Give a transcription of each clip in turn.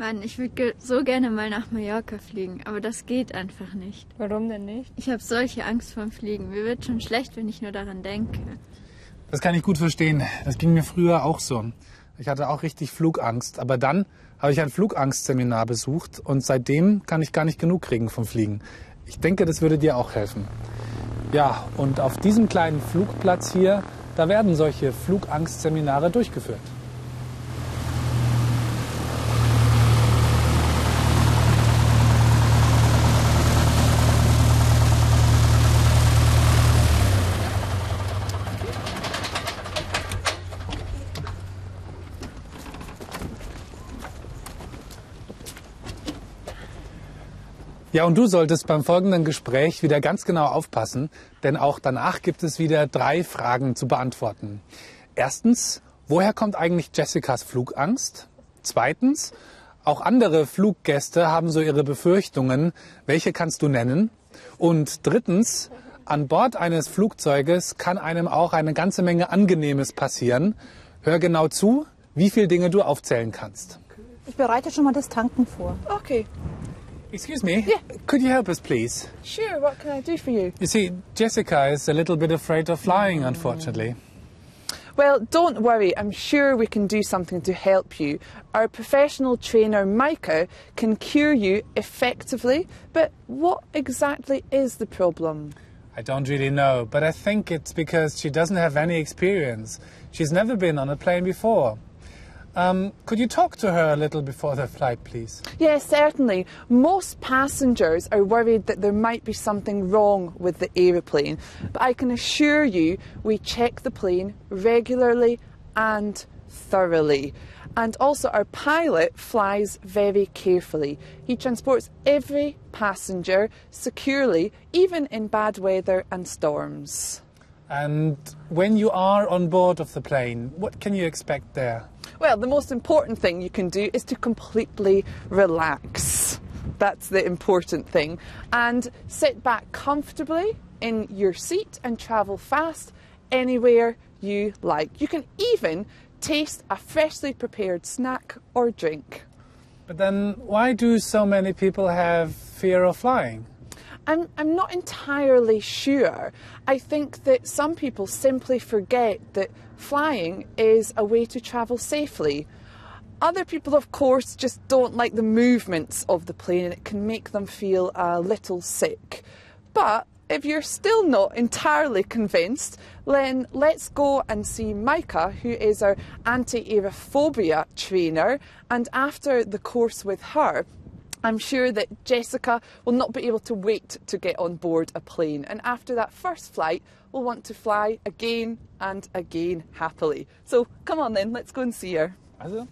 Mann, ich würde ge so gerne mal nach Mallorca fliegen, aber das geht einfach nicht. Warum denn nicht? Ich habe solche Angst vorm Fliegen. Mir wird schon schlecht, wenn ich nur daran denke. Das kann ich gut verstehen. Das ging mir früher auch so. Ich hatte auch richtig Flugangst. Aber dann habe ich ein Flugangstseminar besucht und seitdem kann ich gar nicht genug kriegen vom Fliegen. Ich denke, das würde dir auch helfen. Ja, und auf diesem kleinen Flugplatz hier, da werden solche Flugangstseminare durchgeführt. Ja, und du solltest beim folgenden Gespräch wieder ganz genau aufpassen, denn auch danach gibt es wieder drei Fragen zu beantworten. Erstens, woher kommt eigentlich Jessicas Flugangst? Zweitens, auch andere Fluggäste haben so ihre Befürchtungen. Welche kannst du nennen? Und drittens, an Bord eines Flugzeuges kann einem auch eine ganze Menge Angenehmes passieren. Hör genau zu, wie viele Dinge du aufzählen kannst. Ich bereite schon mal das Tanken vor. Okay. Excuse me? Yeah. Could you help us, please? Sure, what can I do for you? You see, Jessica is a little bit afraid of flying, mm. unfortunately. Well, don't worry, I'm sure we can do something to help you. Our professional trainer, Micah, can cure you effectively, but what exactly is the problem? I don't really know, but I think it's because she doesn't have any experience. She's never been on a plane before. Um, could you talk to her a little before the flight, please? Yes, certainly. Most passengers are worried that there might be something wrong with the aeroplane, but I can assure you we check the plane regularly and thoroughly. And also, our pilot flies very carefully. He transports every passenger securely, even in bad weather and storms. And when you are on board of the plane, what can you expect there? Well, the most important thing you can do is to completely relax. That's the important thing. And sit back comfortably in your seat and travel fast anywhere you like. You can even taste a freshly prepared snack or drink. But then, why do so many people have fear of flying? I'm, I'm not entirely sure. I think that some people simply forget that flying is a way to travel safely. Other people, of course, just don't like the movements of the plane and it can make them feel a little sick. But if you're still not entirely convinced, then let's go and see Micah, who is our anti aerophobia trainer. And after the course with her, I'm sure that Jessica will not be able to wait to get on board a plane. And after that first flight, will want to fly again and again happily. So come on then, let's go and see her. Also?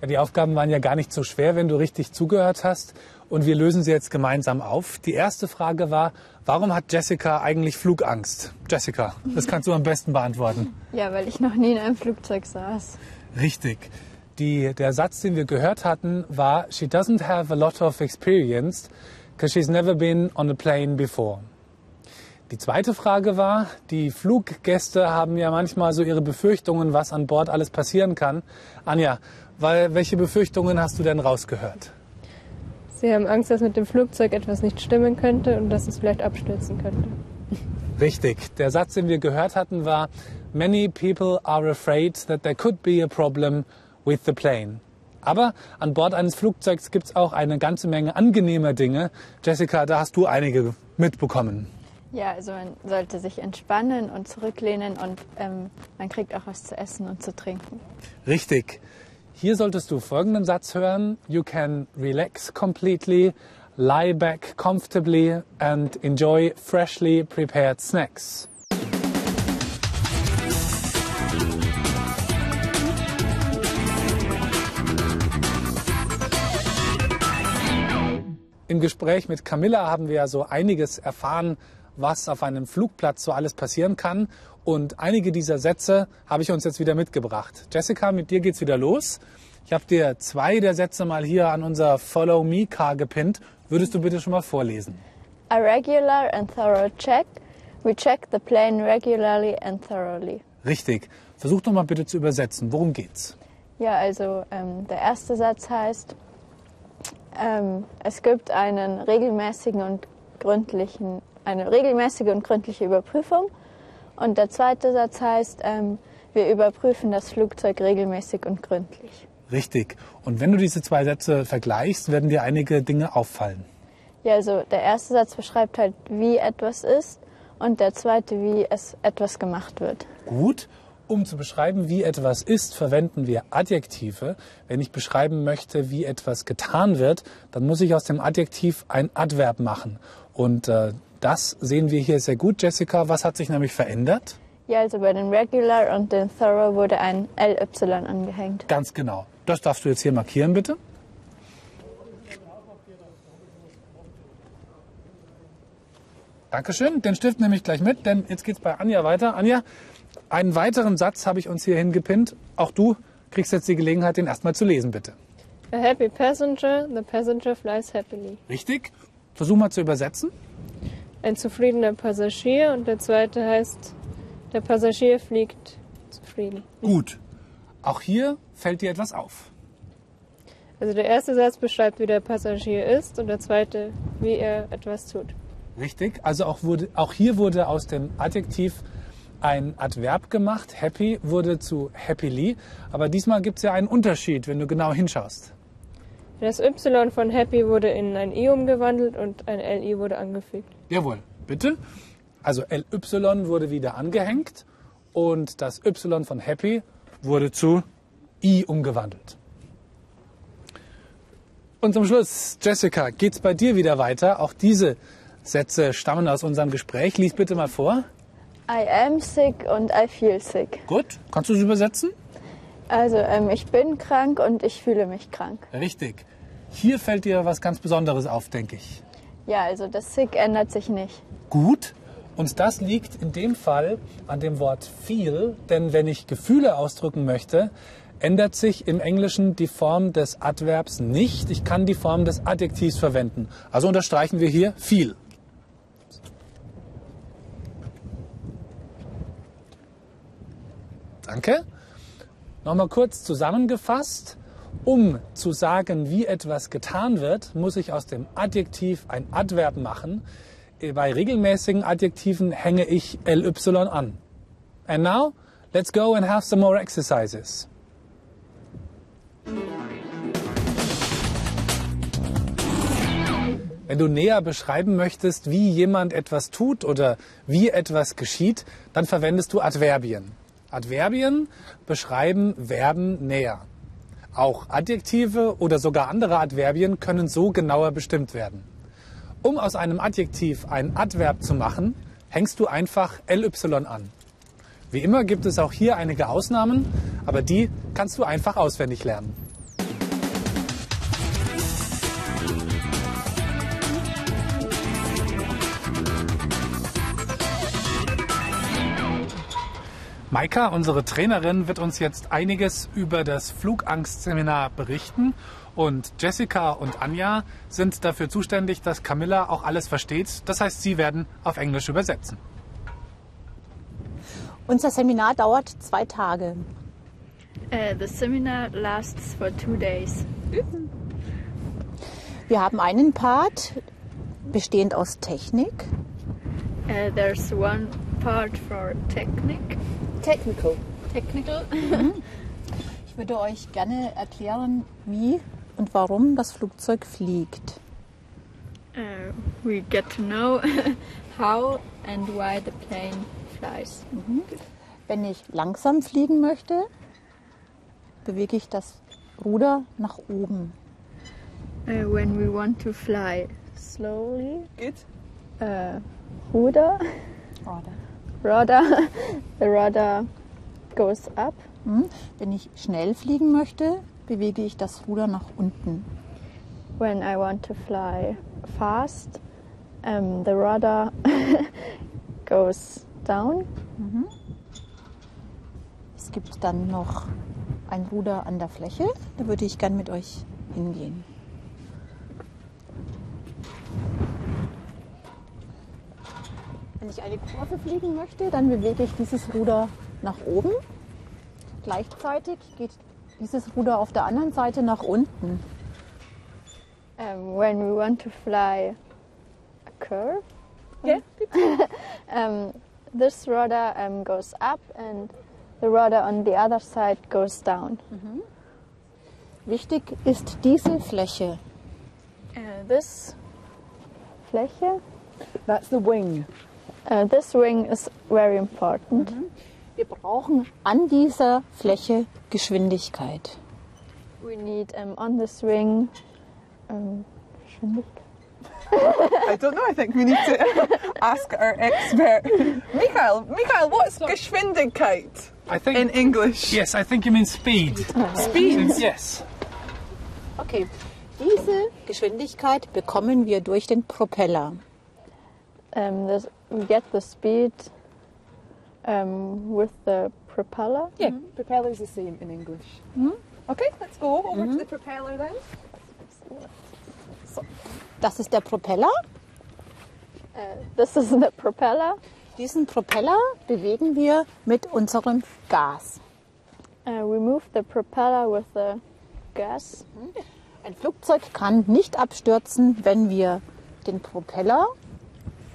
Ja, die Aufgaben waren ja gar nicht so schwer, wenn du richtig zugehört hast. Und wir lösen sie jetzt gemeinsam auf. Die erste Frage war, warum hat Jessica eigentlich Flugangst? Jessica, das kannst du am besten beantworten. Ja, weil ich noch nie in einem Flugzeug saß. Richtig. Die, der Satz, den wir gehört hatten, war, she doesn't have a lot of experience because she's never been on a plane before. Die zweite Frage war, die Fluggäste haben ja manchmal so ihre Befürchtungen, was an Bord alles passieren kann. Anja, weil, welche Befürchtungen hast du denn rausgehört? Sie haben Angst, dass mit dem Flugzeug etwas nicht stimmen könnte und dass es vielleicht abstürzen könnte. Richtig. Der Satz, den wir gehört hatten, war, many people are afraid that there could be a problem with the plane. Aber an Bord eines Flugzeugs gibt es auch eine ganze Menge angenehmer Dinge. Jessica, da hast du einige mitbekommen. Ja, also man sollte sich entspannen und zurücklehnen und ähm, man kriegt auch was zu essen und zu trinken. Richtig. Hier solltest du folgenden Satz hören. You can relax completely, lie back comfortably and enjoy freshly prepared snacks. Im Gespräch mit Camilla haben wir ja so einiges erfahren, was auf einem Flugplatz so alles passieren kann. Und einige dieser Sätze habe ich uns jetzt wieder mitgebracht. Jessica, mit dir geht's wieder los. Ich habe dir zwei der Sätze mal hier an unser Follow Me Car gepinnt. Würdest du bitte schon mal vorlesen? A regular and thorough check We check the plane regularly and thoroughly. Richtig. Versuch doch mal bitte zu übersetzen. Worum geht's? Ja, also ähm, der erste Satz heißt, ähm, es gibt einen regelmäßigen und gründlichen, eine regelmäßige und gründliche Überprüfung. Und der zweite Satz heißt, ähm, wir überprüfen das Flugzeug regelmäßig und gründlich. Richtig. Und wenn du diese zwei Sätze vergleichst, werden dir einige Dinge auffallen. Ja, also der erste Satz beschreibt halt, wie etwas ist und der zweite, wie es etwas gemacht wird. Gut. Um zu beschreiben, wie etwas ist, verwenden wir Adjektive. Wenn ich beschreiben möchte, wie etwas getan wird, dann muss ich aus dem Adjektiv ein Adverb machen. Und äh, das sehen wir hier sehr gut, Jessica. Was hat sich nämlich verändert? Ja, also bei den Regular und den Thorough wurde ein LY angehängt. Ganz genau. Das darfst du jetzt hier markieren, bitte. Dankeschön. Den Stift nehme ich gleich mit, denn jetzt geht's bei Anja weiter. Anja, einen weiteren Satz habe ich uns hier hingepinnt. Auch du kriegst jetzt die Gelegenheit, den erstmal zu lesen, bitte. A happy passenger, the passenger flies happily. Richtig? Versuch mal zu übersetzen. Ein zufriedener Passagier und der zweite heißt, der Passagier fliegt zufrieden. Gut. Auch hier fällt dir etwas auf. Also der erste Satz beschreibt, wie der Passagier ist und der zweite, wie er etwas tut. Richtig. Also auch, wurde, auch hier wurde aus dem Adjektiv ein Adverb gemacht. Happy wurde zu happily. Aber diesmal gibt es ja einen Unterschied, wenn du genau hinschaust. Das Y von happy wurde in ein I umgewandelt und ein LI wurde angefügt. Jawohl, bitte. Also LY wurde wieder angehängt und das Y von happy wurde zu I umgewandelt. Und zum Schluss, Jessica, geht's bei dir wieder weiter? Auch diese Sätze stammen aus unserem Gespräch. Lies bitte mal vor. I am sick und I feel sick. Gut. Kannst du es übersetzen? Also ähm, ich bin krank und ich fühle mich krank. Richtig. Hier fällt dir was ganz Besonderes auf, denke ich. Ja, also das sick ändert sich nicht. Gut. Und das liegt in dem Fall an dem Wort feel, denn wenn ich Gefühle ausdrücken möchte, ändert sich im Englischen die Form des Adverbs nicht. Ich kann die Form des Adjektivs verwenden. Also unterstreichen wir hier feel. Danke. Nochmal kurz zusammengefasst. Um zu sagen, wie etwas getan wird, muss ich aus dem Adjektiv ein Adverb machen. Bei regelmäßigen Adjektiven hänge ich ly an. And now, let's go and have some more exercises. Wenn du näher beschreiben möchtest, wie jemand etwas tut oder wie etwas geschieht, dann verwendest du Adverbien. Adverbien beschreiben Verben näher. Auch Adjektive oder sogar andere Adverbien können so genauer bestimmt werden. Um aus einem Adjektiv ein Adverb zu machen, hängst du einfach ly an. Wie immer gibt es auch hier einige Ausnahmen, aber die kannst du einfach auswendig lernen. Maika, unsere Trainerin, wird uns jetzt einiges über das Flugangstseminar berichten. Und Jessica und Anja sind dafür zuständig, dass Camilla auch alles versteht. Das heißt, sie werden auf Englisch übersetzen. Unser Seminar dauert zwei Tage. Uh, the seminar lasts for two days. Wir haben einen Part bestehend aus Technik, Uh, there's one part for technic. Technical. Technical. Ich würde euch gerne erklären, wie und warum das Flugzeug fliegt. Uh, we get to know how and why the plane flies. Wenn ich langsam fliegen möchte, bewege ich das Ruder nach oben. Uh, when we want to fly slowly, Good. uh, rudder, Oder. Rudder, the rudder goes up. Hm? Wenn ich schnell fliegen möchte, bewege ich das Ruder nach unten. When I want to fly fast, um, the rudder goes down. Es gibt dann noch ein Ruder an der Fläche. Da würde ich gern mit euch hingehen. A Wenn ich eine Kurve fliegen möchte, dann bewege ich dieses Ruder nach oben. Gleichzeitig geht dieses Ruder auf der anderen Seite nach unten. Um, when we want to fly a curve, Yeah. um, this rudder um, goes up and the rudder on the other side goes down. Wichtig ist diese Fläche. Uh, this Fläche, That's the wing. Uh, this wing is very important. Wir brauchen an dieser Fläche Geschwindigkeit. We need um, on this wing um, Geschwindigkeit. I don't know. I think we need to ask our expert. Michael, Michael, what's Geschwindigkeit I think. in English? yes, I think you mean speed. Speed. Yes. Okay, diese Geschwindigkeit bekommen wir durch den Propeller. Um, this, get the speed um, with the propeller. Yeah, propeller's the same in English. Okay, let's go over to the propeller then. Das ist der Propeller. Uh, this is the propeller. Diesen Propeller bewegen wir mit unserem Gas. Uh, we move the propeller with the gas. Ein Flugzeug kann nicht abstürzen, wenn wir den Propeller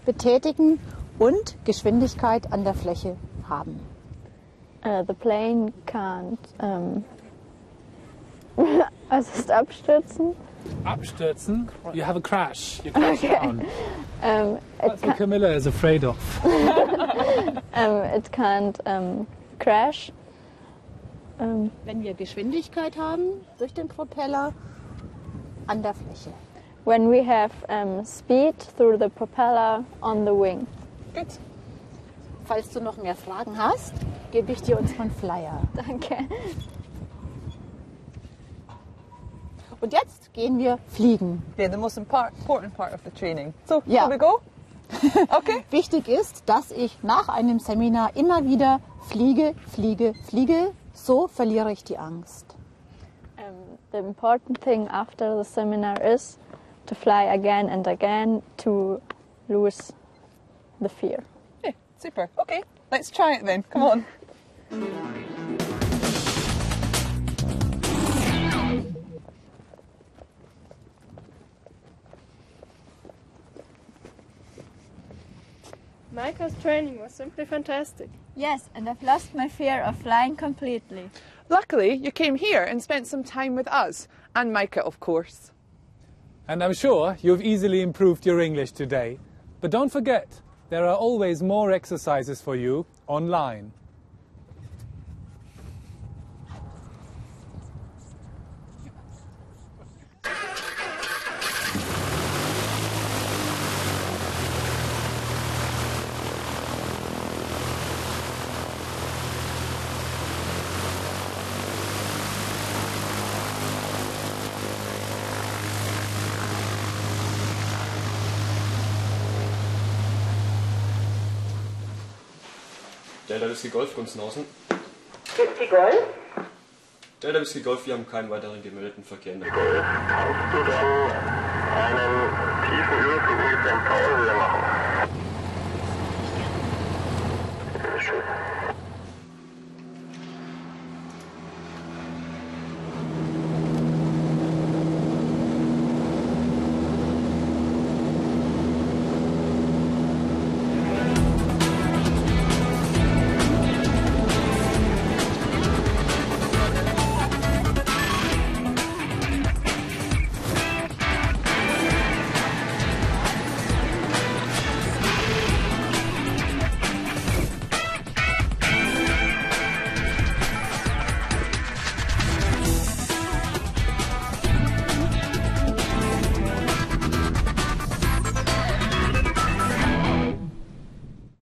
betätigen und Geschwindigkeit an der Fläche haben. Uh, the plane can't um, was ist abstürzen? Abstürzen. You have a crash. You crash down. Um, it, That's what Camilla is afraid of. um, it can't um, crash. Um, Wenn wir Geschwindigkeit haben durch den Propeller an der Fläche. When we have um, speed through the propeller on the wing. Gut. Falls du noch mehr Fragen hast, gebe ich dir unseren Flyer. Danke. Und jetzt gehen wir fliegen. Yeah, the most important part of the training. So, Yeah. we go? okay. Wichtig ist, dass ich nach einem Seminar immer wieder fliege, fliege, fliege. So verliere ich die Angst. Um, the important thing after the seminar is to fly again and again to lose the fear. Yeah, super. Okay, let's try it then. Come on. Micah's training was simply fantastic. Yes, and I've lost my fear of flying completely. Luckily, you came here and spent some time with us, and Micah, of course. And I'm sure you've easily improved your English today. But don't forget, there are always more exercises for you online. Delta Whisky Golf, Gunzenhausen. Whisky Golf? Delta Whisky Golf, wir haben keinen weiteren gemeldeten Verkehr in der Kannst du dann einen tiefen Überflug mit dem Paul wieder machen?